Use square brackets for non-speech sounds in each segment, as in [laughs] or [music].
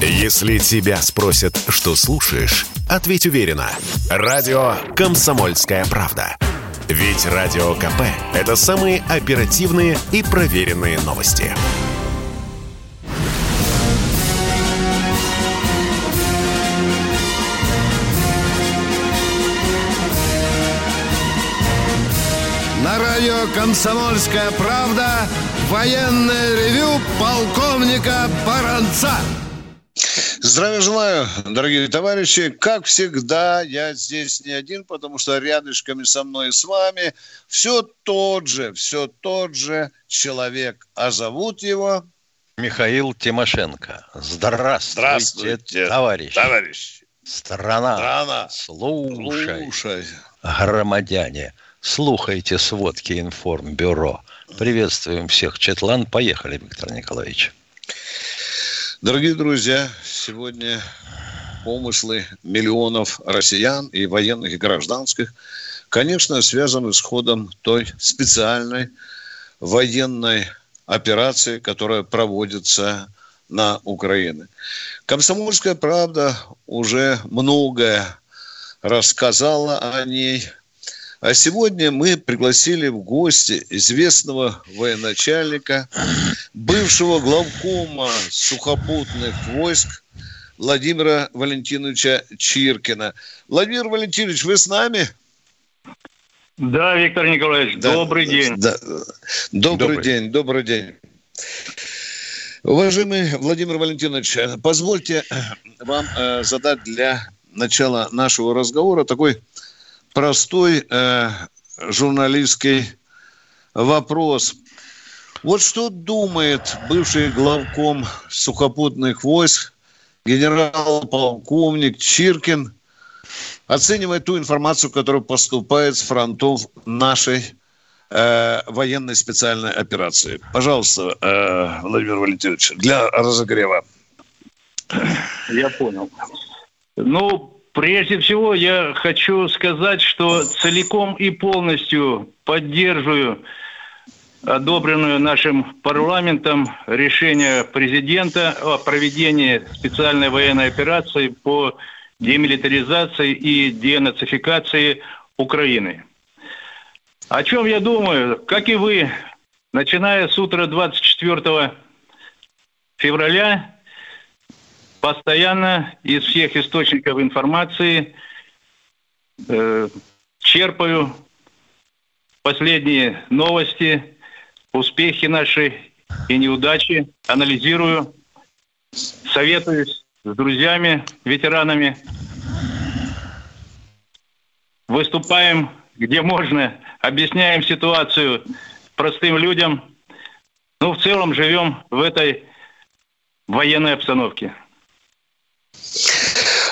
Если тебя спросят, что слушаешь, ответь уверенно. Радио «Комсомольская правда». Ведь Радио КП – это самые оперативные и проверенные новости. На радио «Комсомольская правда» военное ревю полковника Баранца. Здравия желаю, дорогие товарищи. Как всегда, я здесь не один, потому что рядышками со мной и с вами все тот же, все тот же человек. А зовут его... Михаил Тимошенко. Здравствуйте, Здравствуйте товарищ. Товарищ. Страна. Страна. Слушай. Слушай. Громадяне. Слухайте сводки информбюро. Приветствуем всех. Четлан, поехали, Виктор Николаевич. Дорогие друзья, сегодня помыслы миллионов россиян и военных, и гражданских, конечно, связаны с ходом той специальной военной операции, которая проводится на Украине. Комсомольская правда уже многое рассказала о ней. А сегодня мы пригласили в гости известного военачальника, бывшего главкома сухопутных войск Владимира Валентиновича Чиркина. Владимир Валентинович, вы с нами? Да, Виктор Николаевич, Да, добрый день. да. добрый, Добрый. день, добрый день. Уважаемый Владимир Валентинович, позвольте вам э, задать для начала нашего разговора такой простой э, журналистский вопрос. Вот что думает бывший главком сухопутных войск генерал-полковник Чиркин, оценивая ту информацию, которая поступает с фронтов нашей э, военной специальной операции. Пожалуйста, э, Владимир Валентинович, для разогрева. Я понял. Ну, прежде всего, я хочу сказать, что целиком и полностью поддерживаю одобренную нашим парламентом решение президента о проведении специальной военной операции по демилитаризации и денацификации Украины. О чем я думаю? Как и вы, начиная с утра 24 февраля, постоянно из всех источников информации э, черпаю последние новости, успехи наши и неудачи, анализирую, советуюсь с друзьями, ветеранами, выступаем где можно, объясняем ситуацию простым людям. Ну, в целом живем в этой военной обстановке.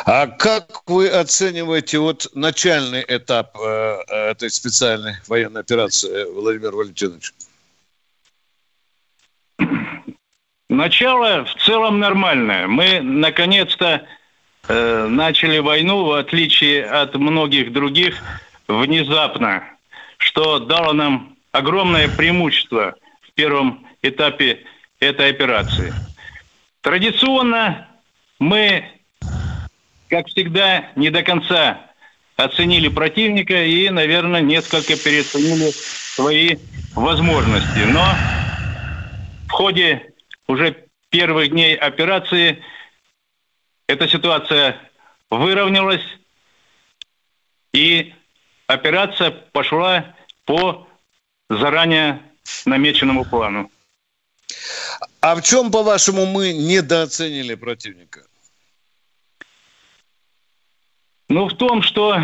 А как вы оцениваете вот начальный этап э, этой специальной военной операции, Владимир Валентинович? Начало в целом нормальное. Мы наконец-то э, начали войну, в отличие от многих других, внезапно, что дало нам огромное преимущество в первом этапе этой операции. Традиционно мы, как всегда, не до конца оценили противника и, наверное, несколько переоценили свои возможности. Но в ходе уже первых дней операции эта ситуация выровнялась, и операция пошла по заранее намеченному плану. А в чем, по-вашему, мы недооценили противника? Ну, в том, что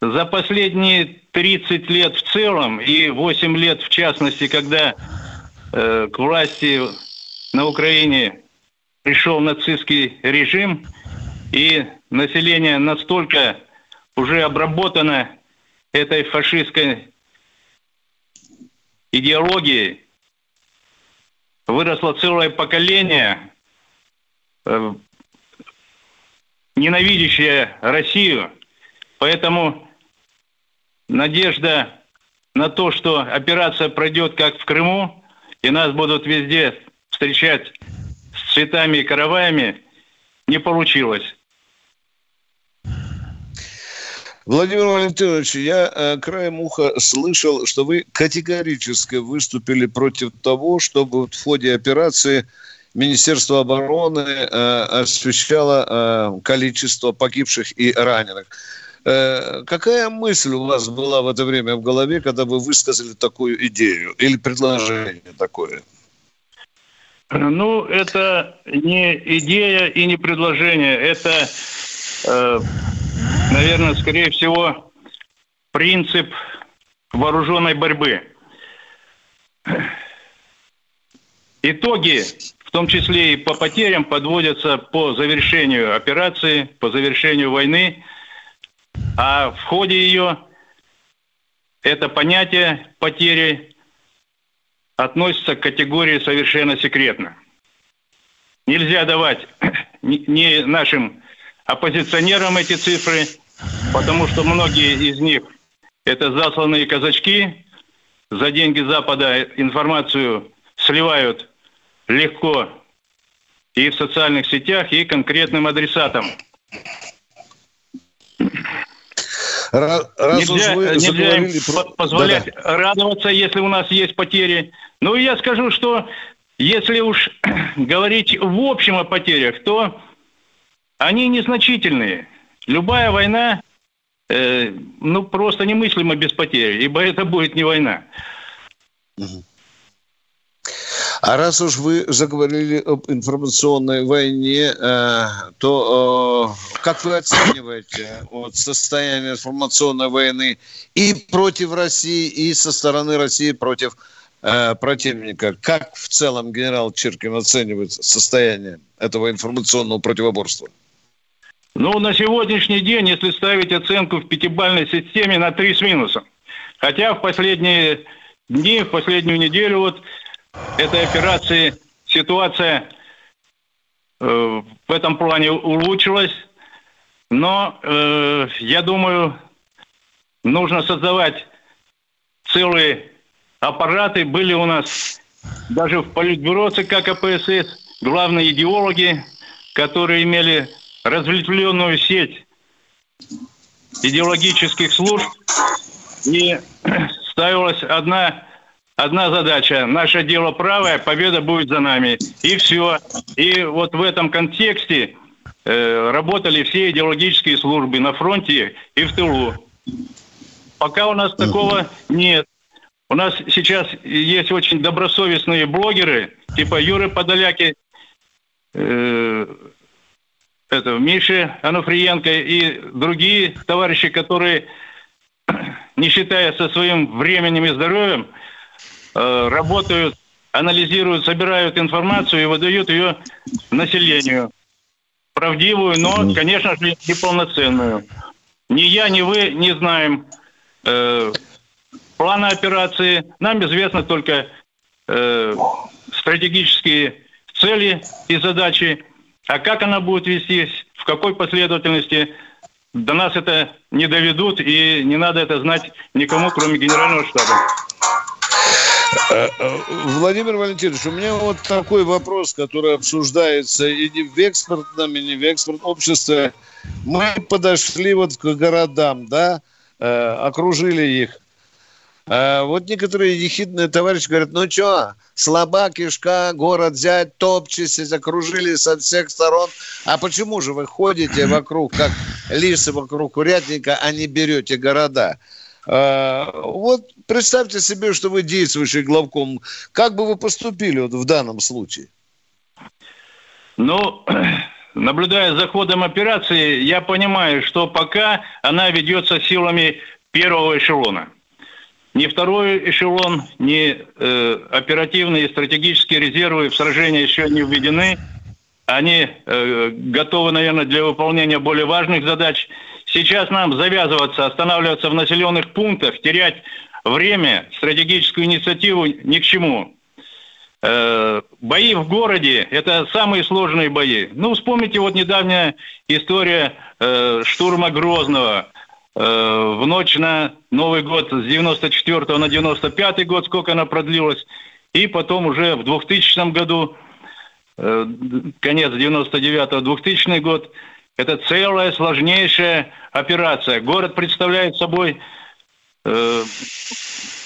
за последние 30 лет в целом и 8 лет в частности, когда э, к власти на Украине пришел нацистский режим, и население настолько уже обработано этой фашистской идеологией, выросло целое поколение, ненавидящее Россию. Поэтому надежда на то, что операция пройдет как в Крыму, и нас будут везде встречать с цветами и караваями не получилось. Владимир Валентинович, я э, краем уха слышал, что вы категорически выступили против того, чтобы в ходе операции Министерство обороны э, освещало э, количество погибших и раненых. Э, какая мысль у вас была в это время в голове, когда вы высказали такую идею или предложение такое? Ну, это не идея и не предложение. Это, э, наверное, скорее всего, принцип вооруженной борьбы. Итоги, в том числе и по потерям, подводятся по завершению операции, по завершению войны. А в ходе ее это понятие потери относится к категории совершенно секретно. Нельзя давать [clears throat] ни нашим оппозиционерам эти цифры, потому что многие из них это засланные казачки, за деньги Запада информацию сливают легко и в социальных сетях, и конкретным адресатам. Раз нельзя вы нельзя им про... позволять да -да. радоваться, если у нас есть потери. Ну, я скажу, что если уж [clears throat] говорить в общем о потерях, то они незначительные. Любая война, э, ну, просто немыслима без потерь, ибо это будет не война. А раз уж вы заговорили об информационной войне, э, то э, как вы оцениваете вот, состояние информационной войны и против России, и со стороны России против э, противника? Как в целом генерал Чиркин оценивает состояние этого информационного противоборства? Ну, на сегодняшний день, если ставить оценку в пятибальной системе, на три с минусом. Хотя в последние дни, в последнюю неделю вот этой операции ситуация э, в этом плане улучшилась, но э, я думаю, нужно создавать целые аппараты. Были у нас даже в Политбюро ЦК КПСС главные идеологи, которые имели разветвленную сеть идеологических служб, и [clears throat] ставилась одна одна задача. Наше дело правое, победа будет за нами. И все. И вот в этом контексте э, работали все идеологические службы на фронте и в тылу. Пока у нас такого нет. У нас сейчас есть очень добросовестные блогеры, типа Юры Подоляки, э, это, Миши Аnuфриенко и другие товарищи, которые, [clears throat] не считая со своим временем и здоровьем, работают, анализируют, собирают информацию и выдают ее населению. Правдивую, но, конечно же, неполноценную. Ни я, ни вы не знаем э, плана операции. Нам известно только э, стратегические цели и задачи. А как она будет вестись, в какой последовательности, до нас это не доведут, и не надо это знать никому, кроме генерального штаба. Э, э, Владимир Валентинович, у меня вот такой вопрос, который обсуждается и не в экспортном, и не в экспортном обществе. Мы подошли вот к городам, да, э, окружили их. Вот некоторые ехидные товарищи говорят, ну что, слаба кишка, город взять, топчетесь, окружили со всех сторон. А почему же вы ходите вокруг, как лисы вокруг курятника, а не берете города? А, вот представьте себе, что вы действующий главком. Как бы вы поступили вот в данном случае? Ну, [clears throat] наблюдая за ходом операции, я понимаю, что пока она ведется силами первого эшелона. Ни второй эшелон, ни э, оперативные и стратегические резервы в сражении еще не введены. Они э, готовы, наверное, для выполнения более важных задач – Сейчас нам завязываться, останавливаться в населенных пунктах, терять время, стратегическую инициативу ни к чему. Э, бои в городе – это самые сложные бои. Ну, вспомните вот недавняя история э, штурма Грозного э, в ночь на Новый год с 94 на 95 год, сколько она продлилась, и потом уже в 2000 году конец 99-2000 год, это целая сложнейшая операция. Город представляет собой э,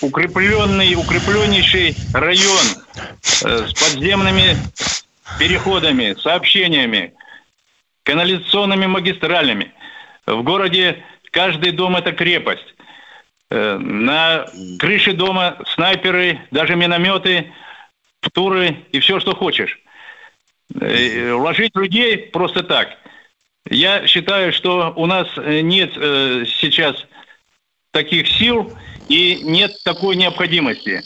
укрепленный, укрепленнейший район э, с подземными переходами, сообщениями, канализационными магистралями. В городе каждый дом – это крепость. Э, на крыше дома снайперы, даже минометы, туры и все, что хочешь. Э, вложить людей просто так. Я считаю, что у нас нет э, сейчас таких сил и нет такой необходимости.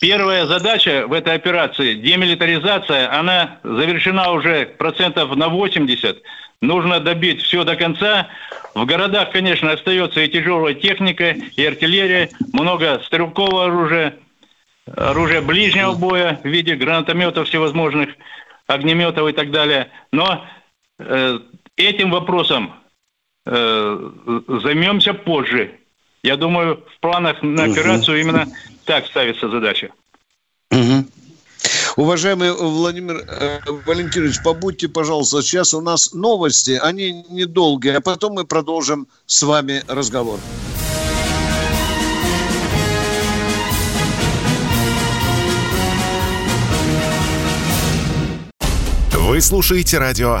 Первая задача в этой операции, демилитаризация, она завершена уже процентов на 80. Нужно добить все до конца. В городах, конечно, остается и тяжелая техника, и артиллерия, много стрелкового оружия, оружия ближнего боя в виде гранатометов всевозможных, огнеметов и так далее. Но э, этим вопросом э, займемся позже. Я думаю, в планах на операцию угу. именно так ставится задача. Угу. Уважаемый Владимир э, Валентинович, побудьте, пожалуйста, сейчас у нас новости, они недолгие, а потом мы продолжим с вами разговор. Вы слушаете радио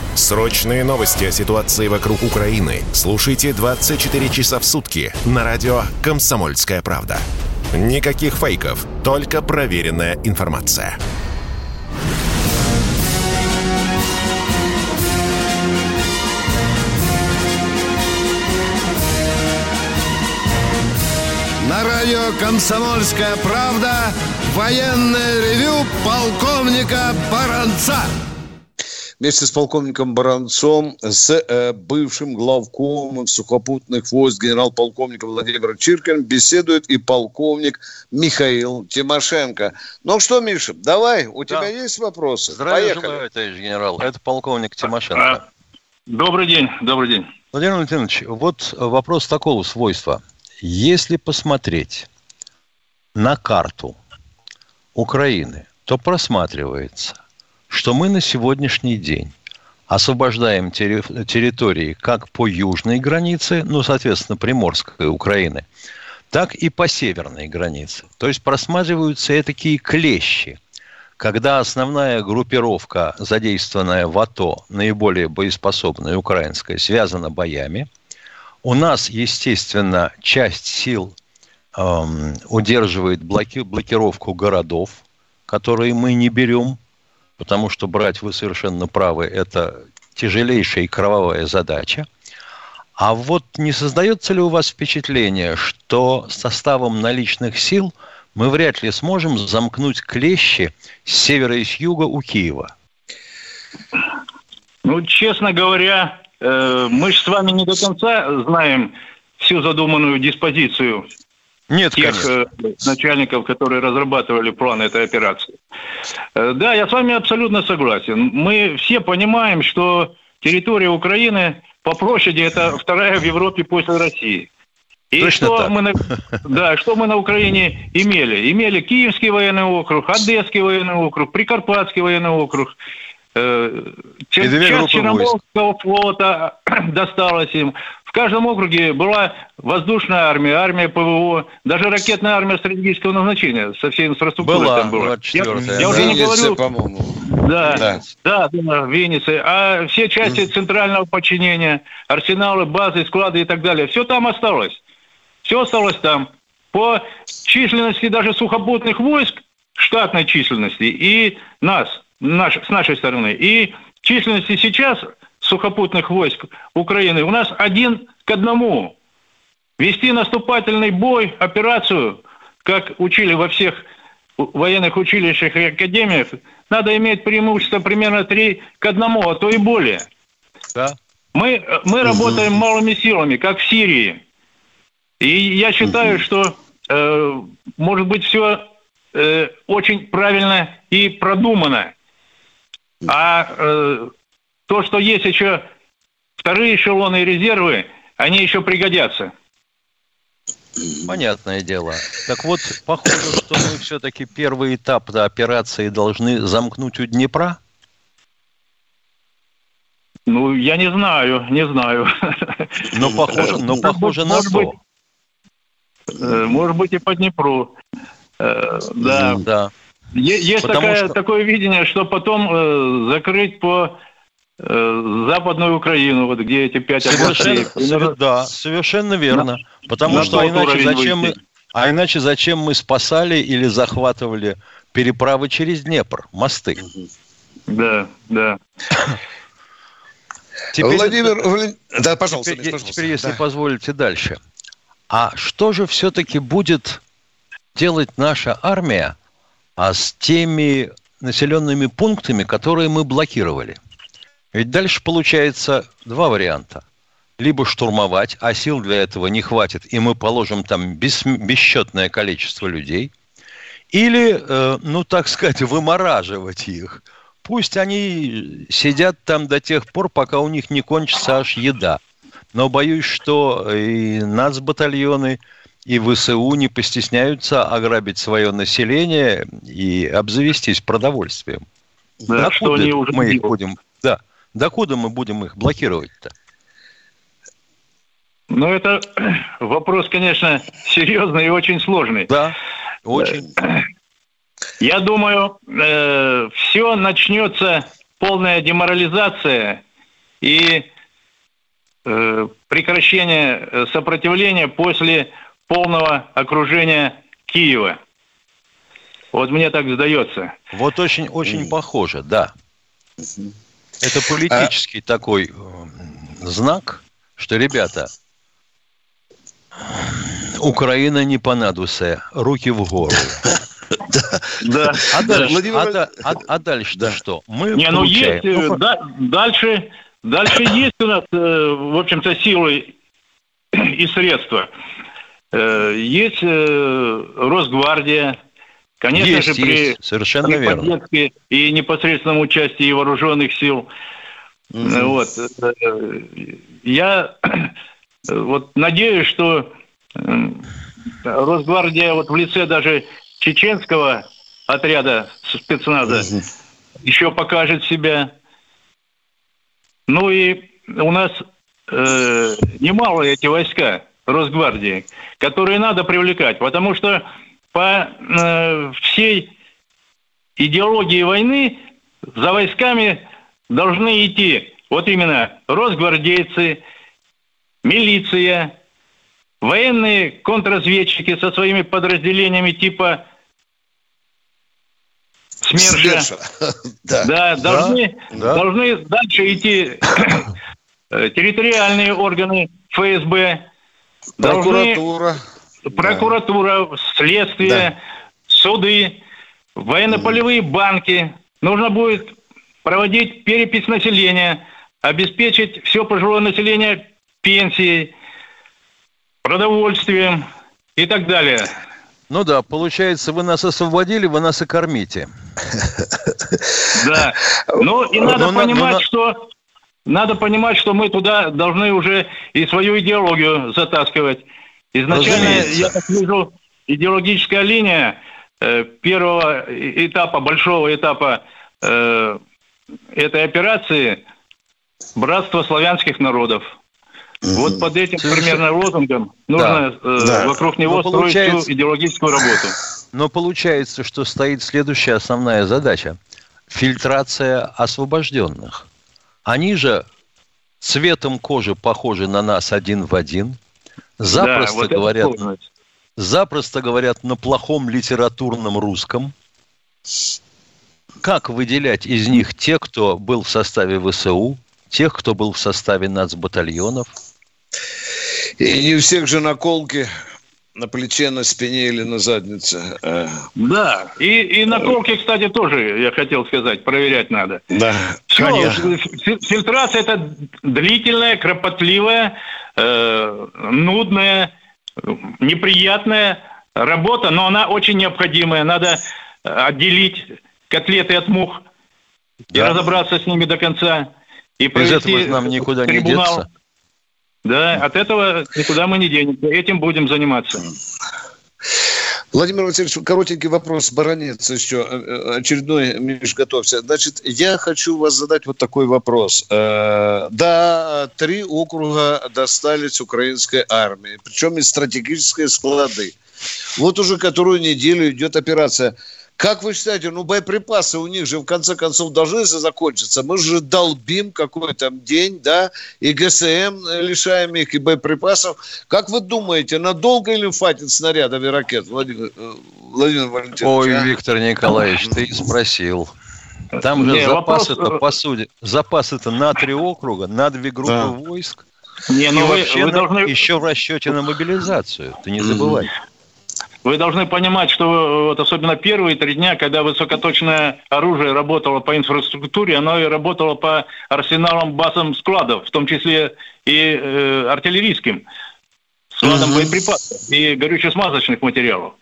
Срочные новости о ситуации вокруг Украины слушайте 24 часа в сутки на радио «Комсомольская правда». Никаких фейков, только проверенная информация. На радио «Комсомольская правда» военное ревю полковника Баранца. Вместе с полковником Баранцом, с э, бывшим главкомом сухопутных войск генерал-полковника Владимир Чиркин беседует и полковник Михаил Тимошенко. Ну что, Миша, давай, у да. тебя есть вопросы? Здравия Поехали. желаю, товарищ генерал. Это полковник Тимошенко. А, добрый день, добрый день. Владимир Валентинович, вот вопрос такого свойства. Если посмотреть на карту Украины, то просматривается, что мы на сегодняшний день освобождаем территории как по южной границе, ну, соответственно, Приморской Украины, так и по северной границе. То есть просматриваются такие клещи, когда основная группировка, задействованная в АТО, наиболее боеспособная украинская, связана боями – у нас, естественно, часть сил эм, удерживает блоки, блокировку городов, которые мы не берем, потому что брать вы совершенно правы, это тяжелейшая и кровавая задача. А вот не создается ли у вас впечатление, что составом наличных сил мы вряд ли сможем замкнуть клещи с севера и с юга у Киева? Ну, честно говоря, Э, мы же с вами не до конца знаем всю задуманную диспозицию нет, тех конечно. Э, начальников, которые разрабатывали план этой операции. Э, да, я с вами абсолютно согласен. Мы все понимаем, что территория Украины по площади это вторая в Европе после России. И Точно что так. мы на, [laughs] да, что мы на Украине имели? Имели Киевский военный округ, Одесский военный округ, Прикарпатский военный округ. Э, часть Черноморского флота [clears throat] досталась им. В каждом округе была воздушная армия, армия ПВО, даже ракетная армия стратегического назначения со всей инфраструктурой была, там была. Я, я уже не говорю. по-моему. Да, да, да, да, в Венеции. А все части центрального подчинения, арсеналы, базы, склады и так далее, все там осталось. Все осталось там. по численности даже сухопутных войск, штатной численности, и нас, наш, с нашей стороны, и численности сейчас сухопутных войск Украины у нас один к одному. Вести наступательный бой, операцию, как учили во всех военных училищах и академиях, надо иметь преимущество примерно 3 к 1, а то и более. Да. Мы, мы работаем малыми силами, как в Сирии. И я считаю, что э, может быть все э, очень правильно и продумано. А э, то, что есть еще вторые эшелоны и резервы, они еще пригодятся. Понятное дело. Так вот, похоже, что мы все-таки первый этап операции должны замкнуть у Днепра? Ну, я не знаю, не знаю. Но похоже, но похоже на то. Э, может быть, и по Днепру. Э, да. Да. Есть такая, что... такое видение, что потом э, закрыть по западную Украину, вот где эти пять совершенно, областей. Да, совершенно верно. На, Потому на что а иначе зачем мы, а иначе зачем мы спасали или захватывали переправы через Днепр, мосты? Да, да. Теперь, Владимир, да, пожалуйста, теперь, пожалуйста. теперь если да. позволите дальше. А что же все-таки будет делать наша армия а с теми населенными пунктами, которые мы блокировали? Ведь дальше получается два варианта. Либо штурмовать, а сил для этого не хватит, и мы положим там бес, бесчетное количество людей. Или, э, ну так сказать, вымораживать их. Пусть они сидят там до тех пор, пока у них не кончится аж еда. Но боюсь, что и нацбатальоны, и ВСУ не постесняются ограбить свое население и обзавестись продовольствием. Да, Докуда что они уже мы их будем, да, докуда мы будем их блокировать-то? Ну, это [clears throat] вопрос, конечно, серьезный и очень сложный. Да, очень. [clears throat] Я думаю, э, все начнется полная деморализация и э, прекращение э, сопротивления после полного окружения Киева. Вот мне так сдается. Вот очень, очень похоже, да. Это политический а... такой э, знак, что, ребята, Украина не понадуся, руки в гору. [laughs] Да. А дальше, а, а, а что? Мы не, ну есть, э, дальше, дальше есть у нас, э, в общем-то, силы [clears throat] и средства. Есть Росгвардия, конечно есть, же, при, есть. Совершенно при верно. и непосредственном участии вооруженных сил. Угу. Вот. Я вот надеюсь, что Росгвардия вот в лице даже чеченского отряда спецназа угу. еще покажет себя. Ну и у нас э, немало эти войска Росгвардии, которые надо привлекать, потому что по э, всей идеологии войны за войсками должны идти вот именно росгвардейцы, милиция, военные контрразведчики со своими подразделениями типа СМЕРШа, [laughs] да, да, должны, да. должны дальше идти э, территориальные органы ФСБ, прокуратура, должны, прокуратура, да. следствие, да. суды, военно-полевые банки. Нужно будет проводить перепись населения, обеспечить все пожилое население пенсией, продовольствием и так далее. Ну да, получается, вы нас освободили, вы нас и кормите. Да. Ну и надо но, понимать, но, что надо понимать, что мы туда должны уже и свою идеологию затаскивать. Изначально, Разумеется. я так вижу, идеологическая линия э, первого этапа, большого этапа э, этой операции – братство славянских народов – вот под этим примерно лозунгом нужно да, э, да. вокруг него Но строить получается... всю идеологическую работу. Но получается, что стоит следующая основная задача – фильтрация освобожденных. Они же цветом кожи похожи на нас один в один, запросто да, вот говорят, запросто говорят на плохом литературном русском. Как выделять из них тех, кто был в составе ВСУ, тех, кто был в составе нацбатальонов? И не у всех же наколки на плече, на спине или на заднице. Э. Да, и, и наколки, кстати, тоже, я хотел сказать, проверять надо. Да, Все, конечно. Фильтрация – это длительная, кропотливая, э, нудная, неприятная работа, но она очень необходимая. Надо отделить котлеты от мух да. и разобраться с ними до конца. И Без этого нам никуда трибунал. не деться. Да, от этого никуда мы не денемся. Этим будем заниматься. Владимир Васильевич, коротенький вопрос, баронец еще, э, э, очередной, Миш, готовься. Значит, я хочу вас задать вот такой вопрос. Э, да, три округа достались украинской армии, причем из стратегической склады. Вот уже которую неделю идет операция. Как вы считаете, ну боеприпасы у них же в конце концов должны закончиться. Мы же долбим какой-то день, да, и ГСМ лишаем их, и боеприпасов. Как вы думаете, надолго ли хватит снарядов и ракет, Владимир, э, Владимир Валентинович? Ой, а? Виктор Николаевич, ты спросил. Там же запасы-то, вопрос... по сути, запасы-то на три округа, на две группы да. войск. Не, ну и вы, вообще вы должны... еще в расчете на мобилизацию. Ты не забывай. Вы должны понимать, что вот особенно первые три дня, когда высокоточное оружие работало по инфраструктуре, оно и работало по арсеналам базам складов, в том числе и э, артиллерийским складам uh-huh. боеприпасов и горюче-смазочных материалов.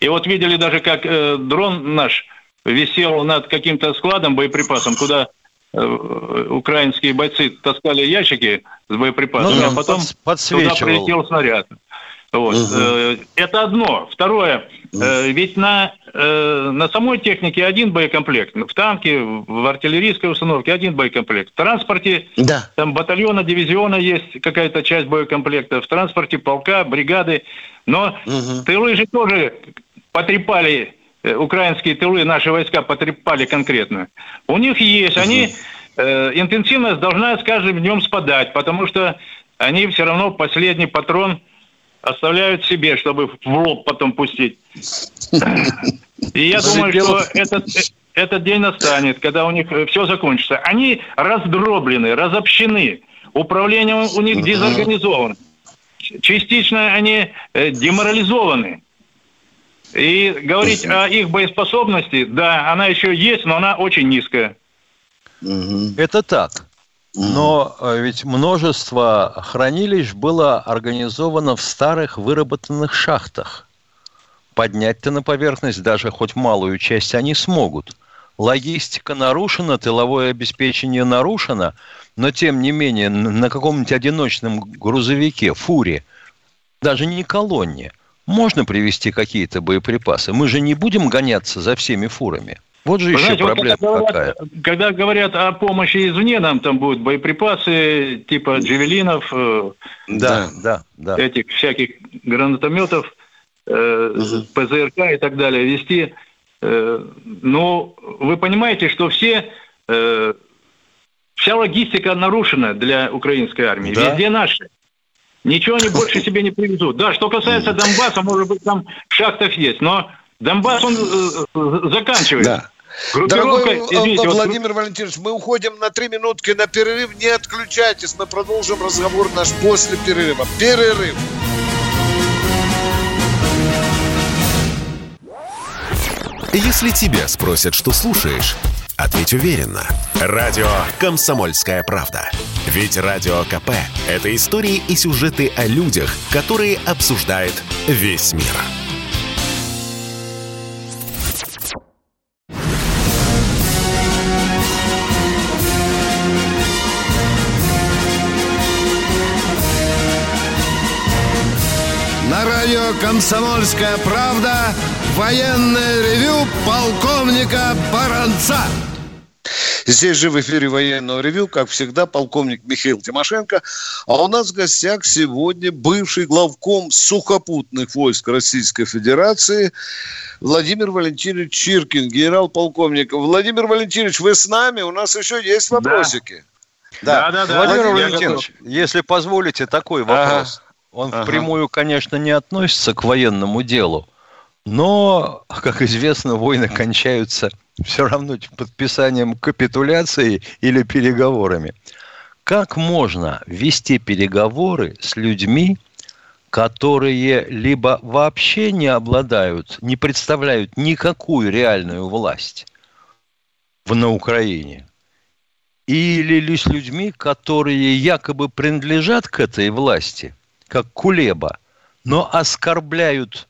И вот видели даже, как э, дрон наш висел над каким-то складом боеприпасом, куда э, украинские бойцы таскали ящики с боеприпасами, ну, а потом туда прилетел снаряд. Вот. Угу. Это одно. Второе. Угу. Ведь на, э, на самой технике один боекомплект. В танке, в артиллерийской установке один боекомплект. В транспорте да. там батальона, дивизиона есть какая-то часть боекомплекта. В транспорте полка, бригады. Но угу. тылы же тоже потрепали, украинские тылы, наши войска потрепали конкретно. У них есть, угу. они, интенсивность должна с каждым днем спадать, потому что они все равно последний патрон – оставляют себе, чтобы в лоб потом пустить. И я думаю, что этот, этот день настанет, когда у них все закончится. Они раздроблены, разобщены. Управление у них дезорганизовано. Частично они э, деморализованы. И говорить о их боеспособности, да, она еще есть, но она очень низкая. Это так. Но э, ведь множество хранилищ было организовано в старых выработанных шахтах. Поднять-то на поверхность даже хоть малую часть они смогут. Логистика нарушена, тыловое обеспечение нарушено, но тем не менее на каком-нибудь одиночном грузовике, фуре, даже не колонне, можно привезти какие-то боеприпасы. Мы же не будем гоняться за всеми фурами. Вот же Вы еще знаете, проблема вот когда какая. Говорят, когда говорят о помощи извне, нам там будут боеприпасы типа джевелинов, э, да, да, да. этих всяких гранатометов, э, угу. ПЗРК и так далее вести. Э, но вы понимаете, что все э, вся логистика нарушена для украинской армии. Да. Везде наши. Ничего они больше себе не привезут. Да, что касается Донбасса, может быть, там в шахтах есть, но Донбасс, он э, заканчивается. Да. Дорогой извините, Владимир вот... Валентинович, мы уходим на три минутки на перерыв. Не отключайтесь, мы продолжим разговор наш после перерыва. Перерыв. Если тебя спросят, что слушаешь, ответь уверенно. Радио «Комсомольская правда». Ведь Радио КП – это истории и сюжеты о людях, которые обсуждает весь мир. «Комсомольская правда» военное ревю полковника Баранца. Здесь же в эфире военного ревю, как всегда, полковник Михаил Тимошенко. А у нас в гостях сегодня бывший главком сухопутных войск Российской Федерации Владимир Валентинович Чиркин, генерал-полковник. Владимир Валентинович, вы с нами? У нас еще есть вопросики. Да, да, да. да Владимир Валентинович, если позволите, такой вопрос. Ага. Он ага. впрямую, конечно, не относится к военному делу, но, как известно, войны кончаются все равно подписанием капитуляции или переговорами. Как можно вести переговоры с людьми, которые либо вообще не обладают, не представляют никакую реальную власть в, на Украине, или лишь людьми, которые якобы принадлежат к этой власти, как Кулеба, но оскорбляют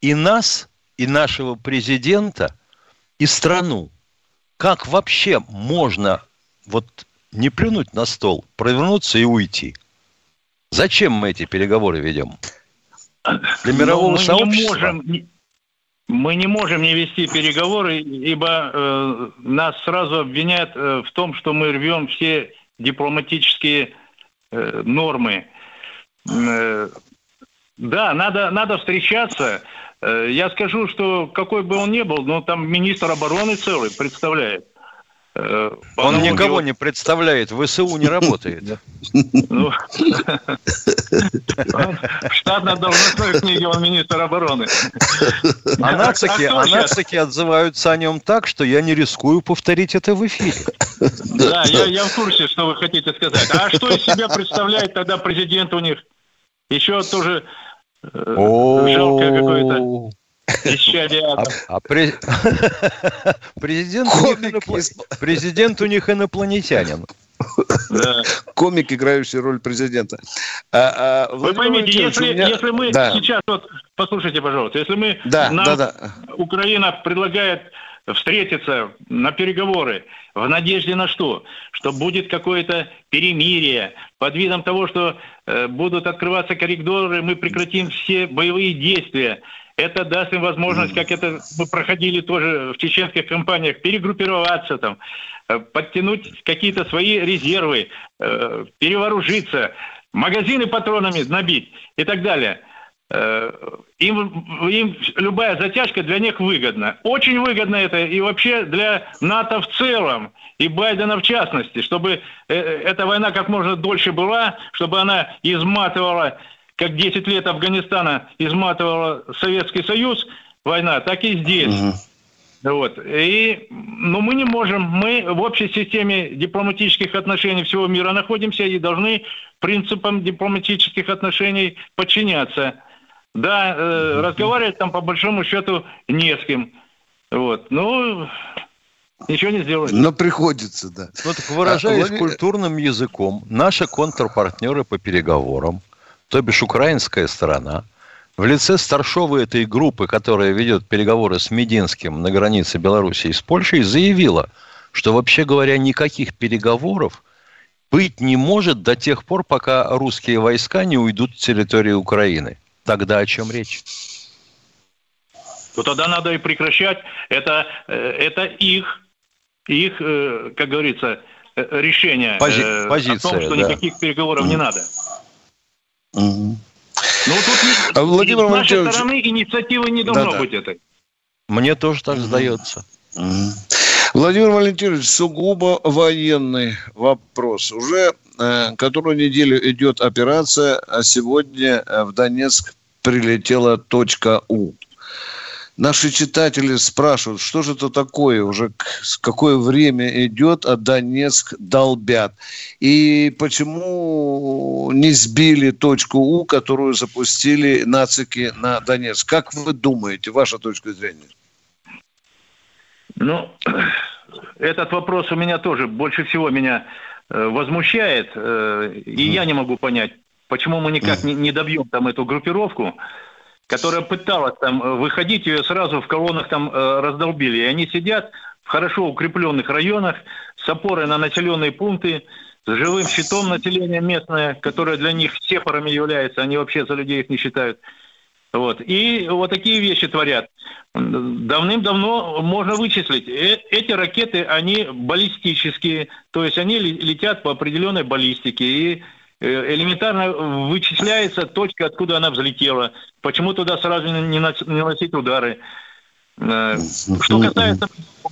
и нас, и нашего президента, и страну. Как вообще можно вот не плюнуть на стол, провернуться и уйти – Зачем мы эти переговоры ведем? Для мирового мы сообщества? Не можем, мы не можем не вести переговоры, ибо э, нас сразу обвиняют э, в том, что мы рвем все дипломатические э, нормы. Э, да, надо, надо встречаться. Э, я скажу, что какой бы он ни был, но там министр обороны целый представляет. Э, Он никого не представляет, в ВСУ не работает. Ну, [laughs] штатно должностной книги он министр обороны. А нацики, а нацики отзываются о нем так, что я не рискую повторить это в эфире. Да, я, я в курсе, что вы хотите сказать. А что из себя представляет тогда президент у них? Еще тоже э, какое-то а, а при... [laughs] президент, у них инопл... президент у них инопланетянин. Да. Комик, играющий роль президента. А, а, Вы поймите, если, меня... если мы да. сейчас, вот, послушайте, пожалуйста, если мы, да, нам да, да. Украина предлагает встретиться на переговоры в надежде на что? Что будет какое-то перемирие под видом того, что э, будут открываться коридоры, мы прекратим все боевые действия. Это даст им возможность, как это мы проходили тоже в чеченских компаниях, перегруппироваться там, э, подтянуть какие-то свои резервы, э, перевооружиться, магазины патронами набить и так далее. Э, им, им любая затяжка для них выгодна. Очень выгодно это и вообще для НАТО в целом, и Байдена в частности, чтобы эта война как можно дольше была, чтобы она изматывала как 10 лет Афганистана изматывала Советский Союз, война, так и здесь. Угу. Вот. И, но мы не можем, мы в общей системе дипломатических отношений всего мира находимся и должны принципам дипломатических отношений подчиняться. Да, э, разговаривать там по большому счету не с кем. Вот. Ну, ничего не сделать. Но приходится, да. Ну, так выражаясь а, культурным языком, наши контрпартнеры по переговорам – то бишь украинская сторона, в лице старшова этой группы, которая ведет переговоры с Мединским на границе Белоруссии с Польшей, заявила, что вообще говоря, никаких переговоров быть не может до тех пор, пока русские войска не уйдут с территории Украины. Тогда о чем речь? То тогда надо и прекращать. Это, э, это их, их, э, как говорится, э, решение Пози- позиция, о том, что да. никаких переговоров mm. не надо. Угу. Ну, тут а Владимир с нашей стороны инициативы не должно да, быть этой. Мне тоже так угу. сдается. Угу. Владимир Валентинович, сугубо военный вопрос. Уже э, которую неделю идет операция, а сегодня э, в Донецк прилетела точка У. Наши читатели спрашивают, что же это такое, уже какое время идет, а Донецк долбят. И почему не сбили точку У, которую запустили нацики на Донецк? Как вы думаете, ваша точка зрения? Ну, этот вопрос у меня тоже больше всего меня э, возмущает, э, и я не могу понять, почему мы никак не добьем там эту группировку которая пыталась там э, выходить, ее сразу в колоннах там э, раздолбили. И они сидят в хорошо укрепленных районах с опорой на населенные пункты, с живым щитом населения местное, которое для них сепарами является, они вообще за людей их не считают. Вот. И вот такие вещи творят. Давным-давно можно вычислить. Э эти ракеты, они баллистические, то есть они летят по определенной баллистике. И элементарно вычисляется точка, откуда она взлетела. Почему туда сразу не наносить удары? Э, что касается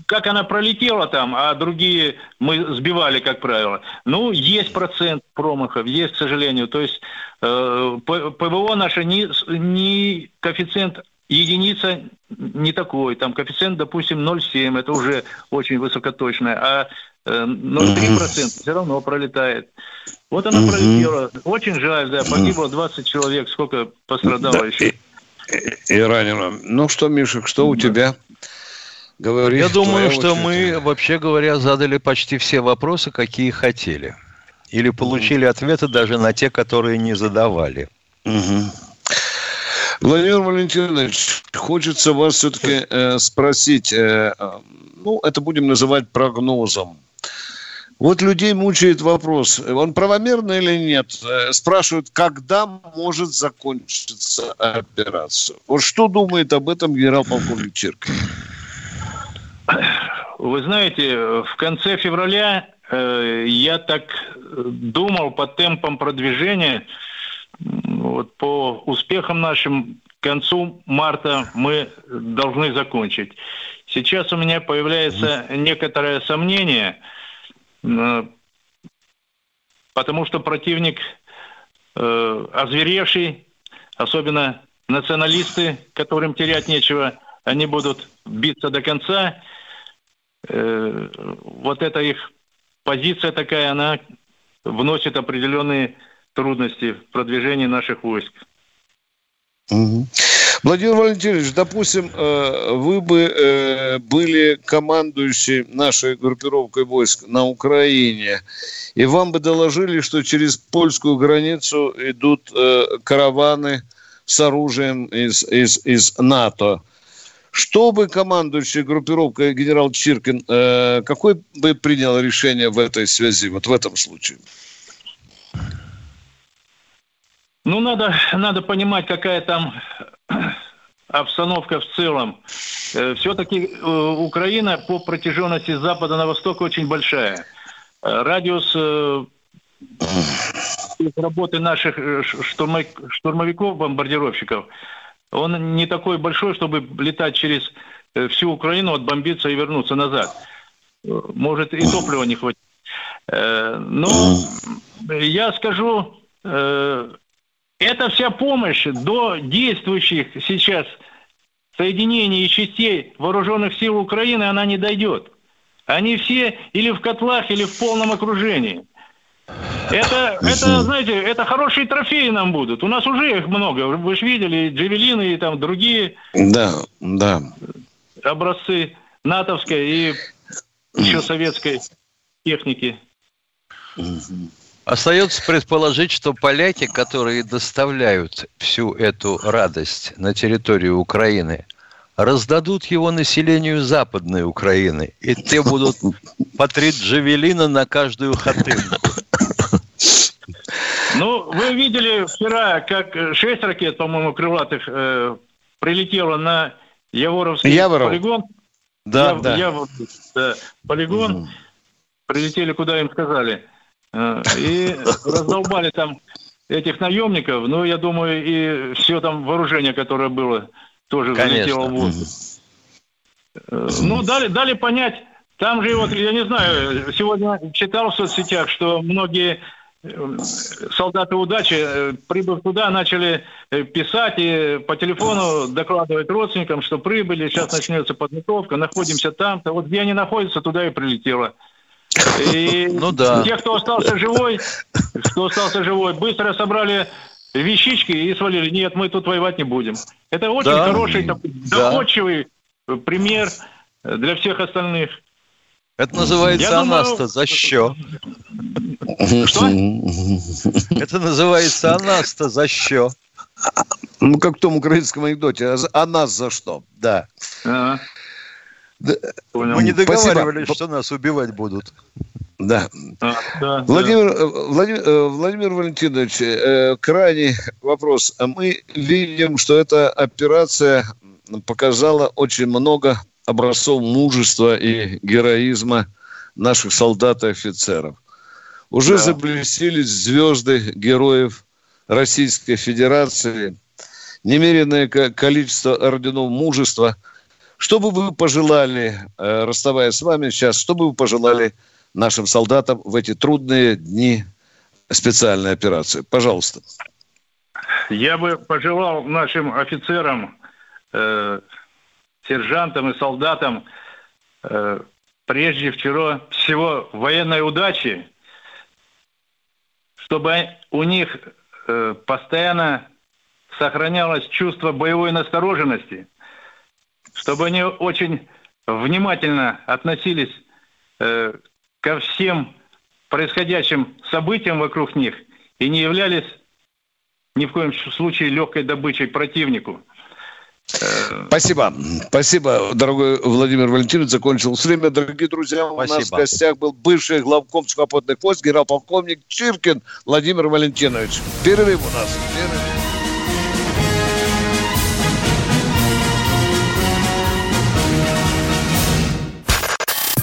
как она пролетела там, а другие мы сбивали, как правило. Ну, есть процент промахов, есть, к сожалению. То есть э, ПВО наше не, не коэффициент единица не такой. Там коэффициент, допустим, 0,7, это уже очень высокоточное. А 0,3% все равно пролетает. Вот она пролетела. Очень жаль, да, погибло 20 человек, сколько пострадало да, еще. И, и ранено. Ну что, Мишек, что у тебя? Говори, Я думаю, что очередь. мы, вообще говоря, задали почти все вопросы, какие хотели. Или получили ответы даже на те, которые не задавали. Угу. Владимир Валентинович, хочется вас все-таки э, спросить, э, ну, это будем называть прогнозом. Вот людей мучает вопрос, он правомерный или нет? Э, спрашивают, когда может закончиться операция. Вот что думает об этом генерал-полковник Чиркин? Вы знаете, в конце февраля э, я так думал по темпам продвижения, вот по успехам нашим к концу марта мы должны закончить. Сейчас у меня появляется некоторое сомнение – Э, потому что противник э, озверевший, особенно националисты, которым терять нечего, они будут биться до конца. Э, вот эта их позиция такая, она вносит определенные трудности в продвижении наших войск. Угу. Владимир Валентинович, допустим, э, вы бы э, были командующей нашей группировкой войск на Украине, и вам бы доложили, что через польскую границу идут э, караваны с оружием из, из, из НАТО. Что бы командующий группировкой генерал Чиркин, какое бы принял решение в этой связи, вот в этом случае? Ну, надо, надо понимать, какая там [clears throat] обстановка в целом. Э, Все-таки э, Украина по протяженности с запада на восток очень большая. Э, радиус работы наших штурмовиков-бомбардировщиков, он не такой большой, чтобы летать через всю Украину, отбомбиться и вернуться назад. Может и топлива не хватит. Но я скажу, эта вся помощь до действующих сейчас соединений и частей вооруженных сил Украины, она не дойдет. Они все или в котлах, или в полном окружении. Это, это, знаете, это хорошие трофеи нам будут. У нас уже их много. Вы же видели, джавелины и там другие да, да. образцы натовской и еще советской техники. Остается предположить, что поляки, которые доставляют всю эту радость на территорию Украины, раздадут его населению Западной Украины, и те будут по три джавелина на каждую хатынку. Ну, вы видели вчера, как шесть ракет, по-моему, крылатых э, прилетело на Яворовский Яворов. полигон. Да, Яв, да. Яв, да. Полигон. Угу. Прилетели, куда им сказали. Э, и раздолбали там этих наемников. Ну, я думаю, и все там вооружение, которое было, тоже Конечно. залетело в воздух. Э, ну, дали, дали понять, там же вот, я не знаю, сегодня читал в соцсетях, что многие э, солдаты удачи, прибыв туда, начали писать и по телефону докладывать родственникам, что прибыли, сейчас начнется подготовка, находимся там-то. Вот где они находятся, туда и прилетело. И ну да. те, кто остался живой, кто остался живой, быстро собрали вещички и свалили. Нет, мы тут воевать не будем. Это очень да. хороший, такой, да. доходчивый пример для всех остальных. Это называется Я анаста думаю... за що. Что? Это называется анаста за що. Ну, как в том украинском анекдоте. А нас за что? Да. Ага. Мы не договаривались, Спасибо. что нас убивать будут. Да. А, да Владимир, да. Владимир, э, Владимир Валентинович, э, крайний вопрос. Мы видим, что эта операция показала очень много образцов мужества и героизма наших солдат и офицеров. Уже да. заблестились звезды героев Российской Федерации, немеренное количество орденов мужества – Что бы вы пожелали, э, расставаясь с вами сейчас, что бы вы пожелали нашим солдатам в эти трудные дни специальной операции? Пожалуйста. Я бы пожелал нашим офицерам, э, сержантам и солдатам э, прежде всего, всего военной удачи, чтобы у них э, постоянно сохранялось чувство боевой настороженности, чтобы они очень внимательно относились э, ко всем происходящим событиям вокруг них и не являлись ни в коем случае легкой добычей противнику. Спасибо. Спасибо, дорогой Владимир Валентинович. Закончилось время. Дорогие друзья, у Спасибо. нас в гостях был бывший главком сухопутных войск, генерал-полковник Чиркин Владимир Валентинович. Перерыв у нас. Перерыв.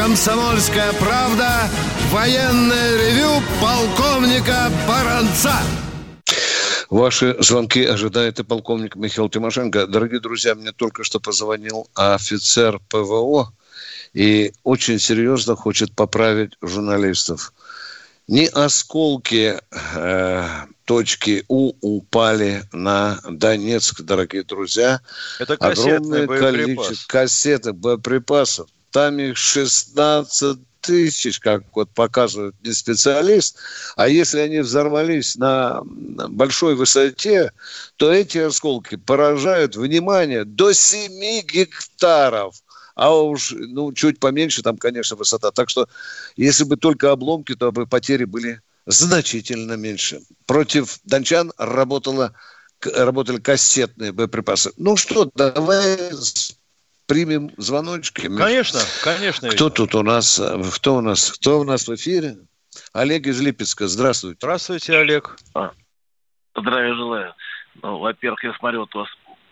«Комсомольская правда» военное ревю полковника Баранца. Ваши звонки ожидает и полковник Михаил Тимошенко. Дорогие друзья, мне только что позвонил офицер ПВО и очень серьезно хочет поправить журналистов. Не осколки э, точки У упали на Донецк, дорогие друзья. Это кассетный Огромное боеприпас. количество кассеты, боеприпасов. Там их 16 тысяч, как вот показывает не специалист, а если они взорвались на большой высоте, то эти осколки поражают, внимание, до 7 гектаров. А уж, ну, чуть поменьше там, конечно, высота. Так что, если бы только обломки, то бы потери были значительно меньше. Против дончан работала, работали кассетные боеприпасы. Ну что, давай примем звоночки. Конечно, конечно. Кто Витя. тут у нас? Кто у нас? Кто у нас в эфире? Олег из Липецка. Здравствуйте. Здравствуйте, Олег. Здравия желаю. Ну, во-первых, я смотрю, вот у вас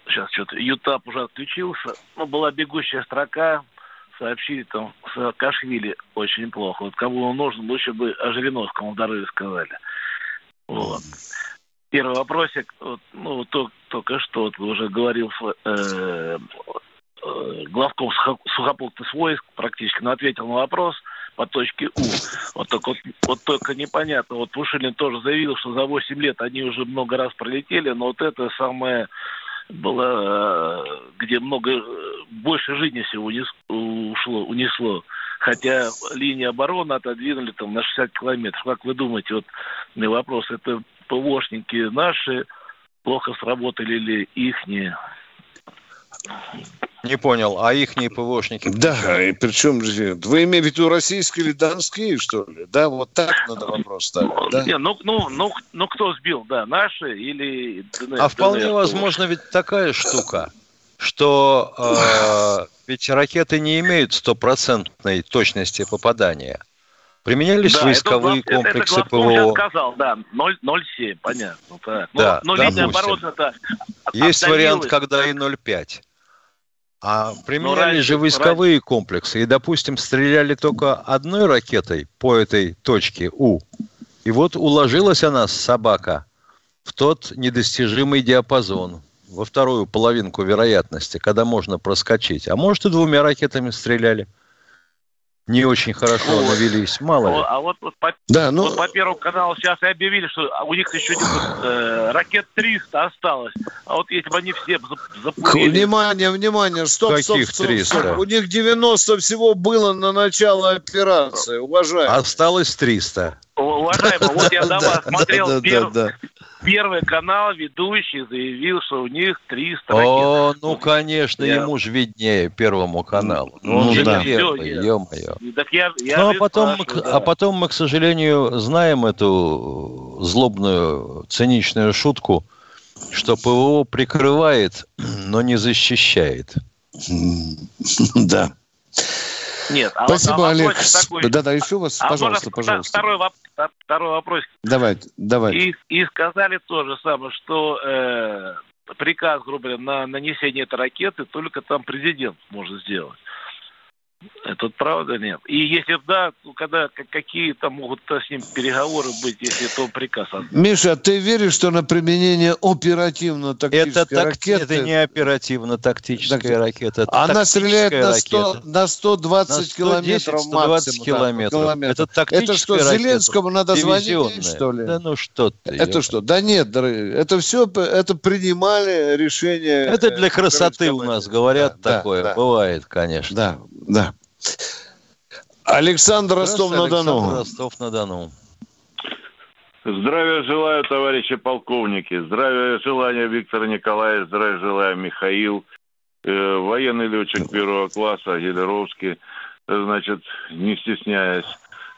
сейчас что-то Ютап уже отключился. Ну, была бегущая строка, сообщили там Саакашвили очень плохо. Вот кому он нужен, лучше бы о Жириновском здоровье сказали. Вот. Первый вопросик, вот, ну, вот то- только что вот уже говорил э, главком сухо- сухопутных войск практически, но ответил на вопрос по точке У. Вот только, вот, вот только непонятно. Вот Пушилин тоже заявил, что за 8 лет они уже много раз пролетели, но вот это самое было, э, где много, э, больше жизни всего унес- ушло, унесло. Хотя линии обороны отодвинули там на 60 километров. Как вы думаете, вот меня вопрос, это ПВОшники наши плохо сработали или ихние? Не понял, а ихние ПВОшники? Да, и причем же, вы имеете в виду российские или донские, что ли? Да, вот так надо вопрос ставить, да? Не, ну, ну, ну, ну, кто сбил, да, наши или ДНР? А вполне ДНР? возможно ведь такая штука, что э, ведь ракеты не имеют стопроцентной точности попадания. Применялись Да, войсковые это, комплексы это ПВО. сказал, да, 0, 0,7, понятно. Так. Да, но, но линия допустим. обороны это Есть вариант, когда и 0,5. А применяли раньше- же войсковые комплексы. И, допустим, стреляли только одной ракетой по этой точке У. И вот уложилась она, собака, в тот недостижимый диапазон, во вторую половинку вероятности, когда можно проскочить. А может, и двумя ракетами стреляли. Не очень хорошо Вот. навелись, мало ли. А вот, вот по, Да, ну, вот по Первому каналу сейчас и объявили, что у них еще э, ракет 300 осталось. А вот если бы они все за- к- запулили... внимание, внимание, стоп, стоп, Каких стоп, 300? стоп. У них 90 всего было на начало операции, уважаемые. Осталось 300. Уважаемый, вот я до [laughs] вас смотрел да, да, пер- да. Первый канал, ведущий заявил, что у них 300 ракет. О, ну, конечно, Я- ему же виднее Первому каналу. Ну, Ну он же да. первый, ё-моё. Так я, я Ну, а потом, мы, к- спрашиваю, а да. потом мы, к сожалению, знаем эту злобную, циничную шутку, что ПВО прикрывает, но не защищает. Да. Нет, а Спасибо, вот, а Олег. Такой... Да-да, еще вас, а пожалуйста, пожалуйста. Второй. Второй вопрос. Давайте, давайте. И, и сказали то же самое, что э, приказ, грубо говоря, на нанесение этой ракеты только там президент может сделать. Это правда нет. И если да, то когда какие там могут с ним переговоры быть, если это приказ? Миша, ты веришь, что на применение оперативно-тактической это ракеты... Это не оперативно-тактическая так, ракета. Это она стреляет на, 100, на 120 на 110, километров 120 максимум. Километров. Да, Это тактическая Это что, ракета, Зеленскому надо звонить, что ли? Да ну что ты. Это что? Да нет, дорогие, это все, это принимали решение... Это для красоты у нас говорят да, такое. Да, Бывает, конечно. Да, да. Александр Ростов-на-Дону. Ростов-на-Дону. Здравия желаю, товарищи полковники. Здравия желаю, Виктор Николаевич. Здравия желаю, Михаил. Э, военный летчик первого класса, Гелеровский. Значит, не стесняясь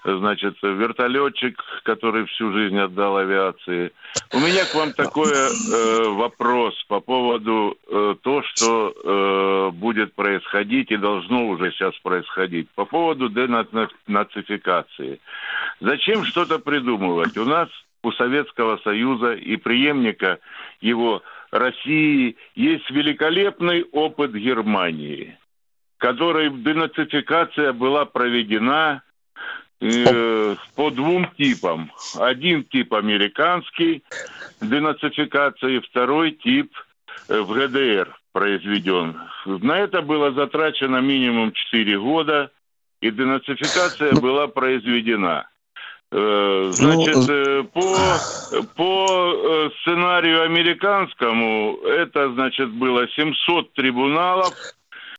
значит, вертолетчик, который всю жизнь отдал авиации. У меня к вам такой э, вопрос по поводу э, то, что э, будет происходить и должно уже сейчас происходить. По поводу денацификации. Зачем что-то придумывать? У нас, у Советского Союза и преемника его России есть великолепный опыт Германии, которой денацификация была проведена э, по двум типам. Один тип американский, денацификации, второй тип э, в ГДР произведен. На это было затрачено минимум 4 года, и денацификация ну, была произведена. Э, значит, ну, э, по, по сценарию американскому это, значит, было 700 трибуналов,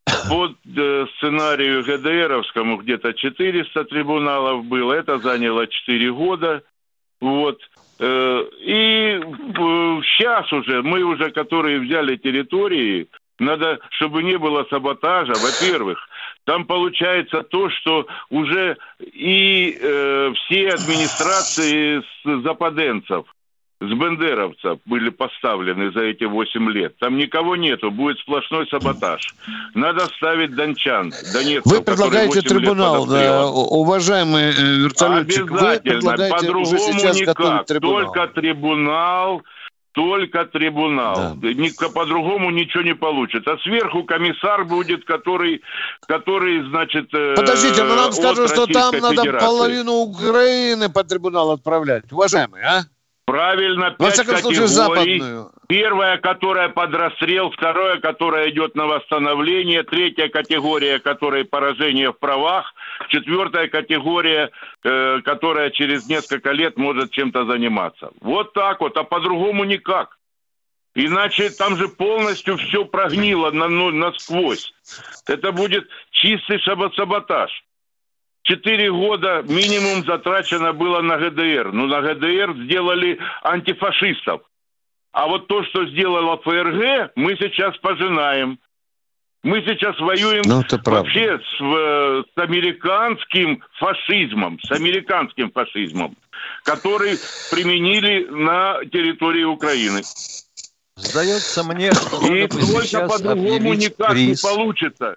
по э, сценарию ГДРовскому где-то 400 трибуналов было. Это заняло 4 года. Вот. Э, и сейчас уже, мы уже, которые взяли территории, надо, чтобы не было саботажа, во-первых. Там получается то, что уже и э, все администрации западенцев – с бендеровцев были поставлены за эти 8 лет. Там никого нету, будет сплошной саботаж. Надо ставить дончан, донецков, Вы предлагаете трибунал, да, уважаемый э, вертолетчик. Обязательно, по-другому никак. Трибунал. Только трибунал, только трибунал. Да. По-другому ничего не получится. А сверху комиссар будет, который, который значит... Э, Подождите, но нам скажут, что там Федерации. надо половину Украины по трибунал отправлять. Уважаемый, а? Правильно, пять категорий. Западную. Первая, которая под расстрел, вторая, которая идет на восстановление, третья категория, которая поражение в правах, четвертая категория, э, которая через несколько лет может чем-то заниматься. Вот так вот, а по-другому никак. Иначе там же полностью все прогнило на, ну, насквозь. Это будет чистый саботаж. Четыре года минимум затрачено было на ГДР. Ну, на ГДР сделали антифашистов. А вот то, что сделала ФРГ, мы сейчас пожинаем. Мы сейчас воюем ну, вообще с, э, с американским фашизмом, с американским фашизмом, который применили на территории Украины. Сдается мне, что И только по-другому никак приз. не получится.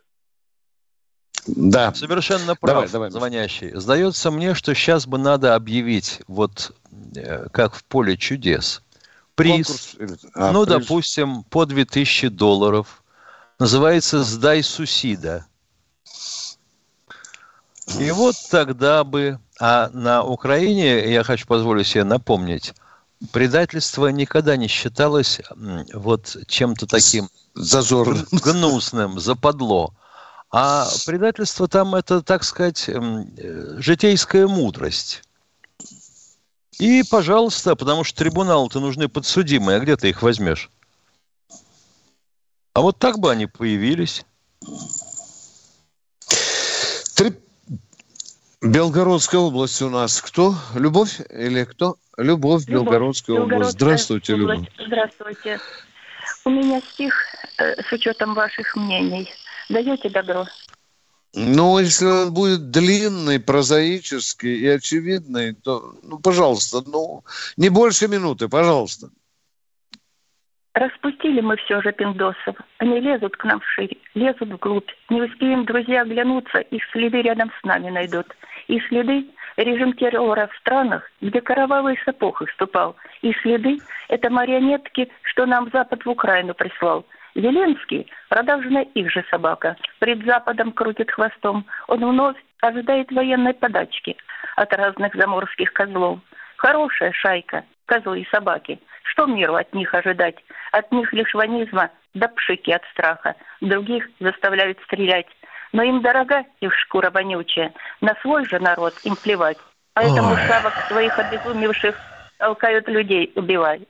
Да. Совершенно прав, давай, давай, звонящий. Сдается мне, что сейчас бы надо объявить, вот э, как в поле чудес, приз, а, ну, приз. допустим, по 2000 долларов. Называется «Сдай сусида». И вот тогда бы... А на Украине, я хочу позволить себе напомнить, предательство никогда не считалось вот чем-то таким зазорным, гнусным, западло. А предательство там это, так сказать, эм, э, житейская мудрость. И, пожалуйста, потому что трибунал-то нужны подсудимые, а где ты их возьмешь? А вот так бы они появились. Три... Белгородская область у нас кто? Любовь или кто? Любовь, Любовь Белгородская, Белгородская область. Здравствуйте, область. Любовь. Здравствуйте. У меня стих э, с учетом ваших мнений – Даете добро? Ну, если он будет длинный, прозаический и очевидный, то, ну, пожалуйста, ну, не больше минуты, пожалуйста. Распустили мы все же пиндосов. Они лезут к нам в шире. лезут вглубь. Не успеем друзья оглянуться, их следы рядом с нами найдут. И следы режим террора в странах, где кровавый сапог их ступал. И следы – это марионетки, что нам Запад в Украину прислал. Зеленский – родовжная их же собака. Пред Западом крутит хвостом. Он вновь ожидает военной подачки от разных заморских козлов. Хорошая шайка, козлы и собаки. Что миру от них ожидать? От них лишь ванизма да пшики от страха. Других заставляют стрелять. Но им дорога их шкура вонючая. На свой же народ им плевать. Поэтому Ой. шавок своих обезумевших толкают людей убивать.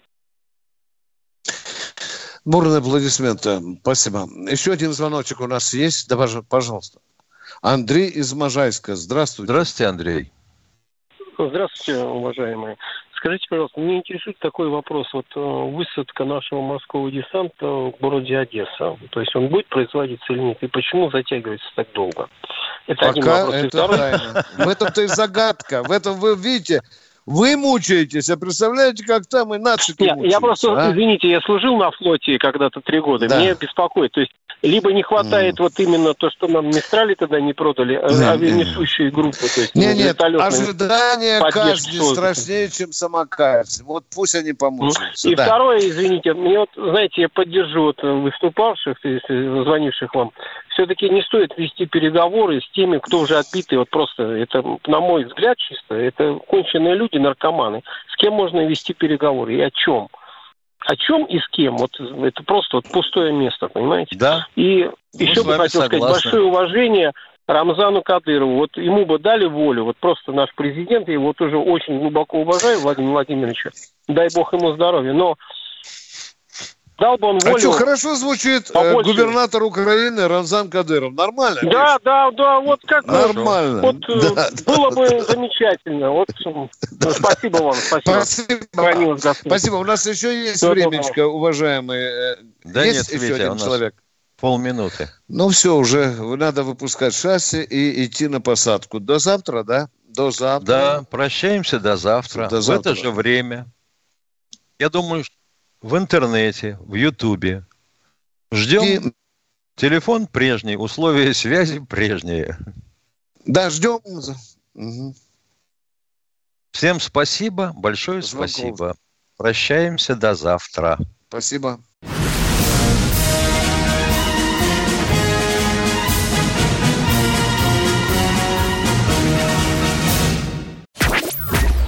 Бурные аплодисменты. Спасибо. Еще один звоночек у нас есть. Да, пожалуйста. Андрей из Можайска. Здравствуйте. Здравствуйте, Андрей. Здравствуйте, уважаемые. Скажите, пожалуйста, меня интересует такой вопрос. Вот э, высадка нашего морского десанта в городе Одесса. То есть он будет производиться или нет? И почему затягивается так долго? Это Пока один вопрос. Это и второй... тайна. В этом-то и загадка. В этом вы видите, вы мучаетесь, а представляете, как там и наши Нет, Я просто, а? извините, я служил на флоте когда-то три года. Да. Мне беспокоит. То есть либо не хватает mm. вот именно то, что нам Мистрали тогда не продали, mm. авианесущие группы. То есть нет, нет, ожидание казни страшнее, чем сама казнь. Вот пусть они помучаются. И да. второе, извините, мне вот, знаете, я поддержу вот выступавших, звонивших вам. Все-таки не стоит вести переговоры с теми, кто уже отбитый. Вот просто, это, на мой взгляд, чисто, это конченые люди, наркоманы. С кем можно вести переговоры и о чем? о чем и с кем. Вот это просто вот пустое место, понимаете? Да. И Мы еще бы хотел согласны. сказать большое уважение Рамзану Кадырову. Вот ему бы дали волю. Вот просто наш президент, я его тоже очень глубоко уважаю, Владимир Владимирович. Дай бог ему здоровья. Но Дал бы он волю. А что, хорошо звучит э, побольше. губернатор Украины Рамзан Кадыров. Нормально? Да, да, да, вот как Нормально. Вот э, да, было да, бы да. замечательно. Вот, ну, спасибо вам, спасибо. Спасибо. спасибо. У нас еще есть Все времечко, доброго. уважаемые. Э, да есть нет, еще Витя, один человек? Полминуты. Ну все, уже надо выпускать шасси и идти на посадку. До завтра, да? До завтра. Да, прощаемся до завтра. До завтра. В это же время. Я думаю, что в интернете, в Ютубе. Ждем. И... Телефон прежний, условия связи прежние. Да, ждем. Угу. Всем спасибо, большое Звонков. спасибо. Прощаемся до завтра. Спасибо.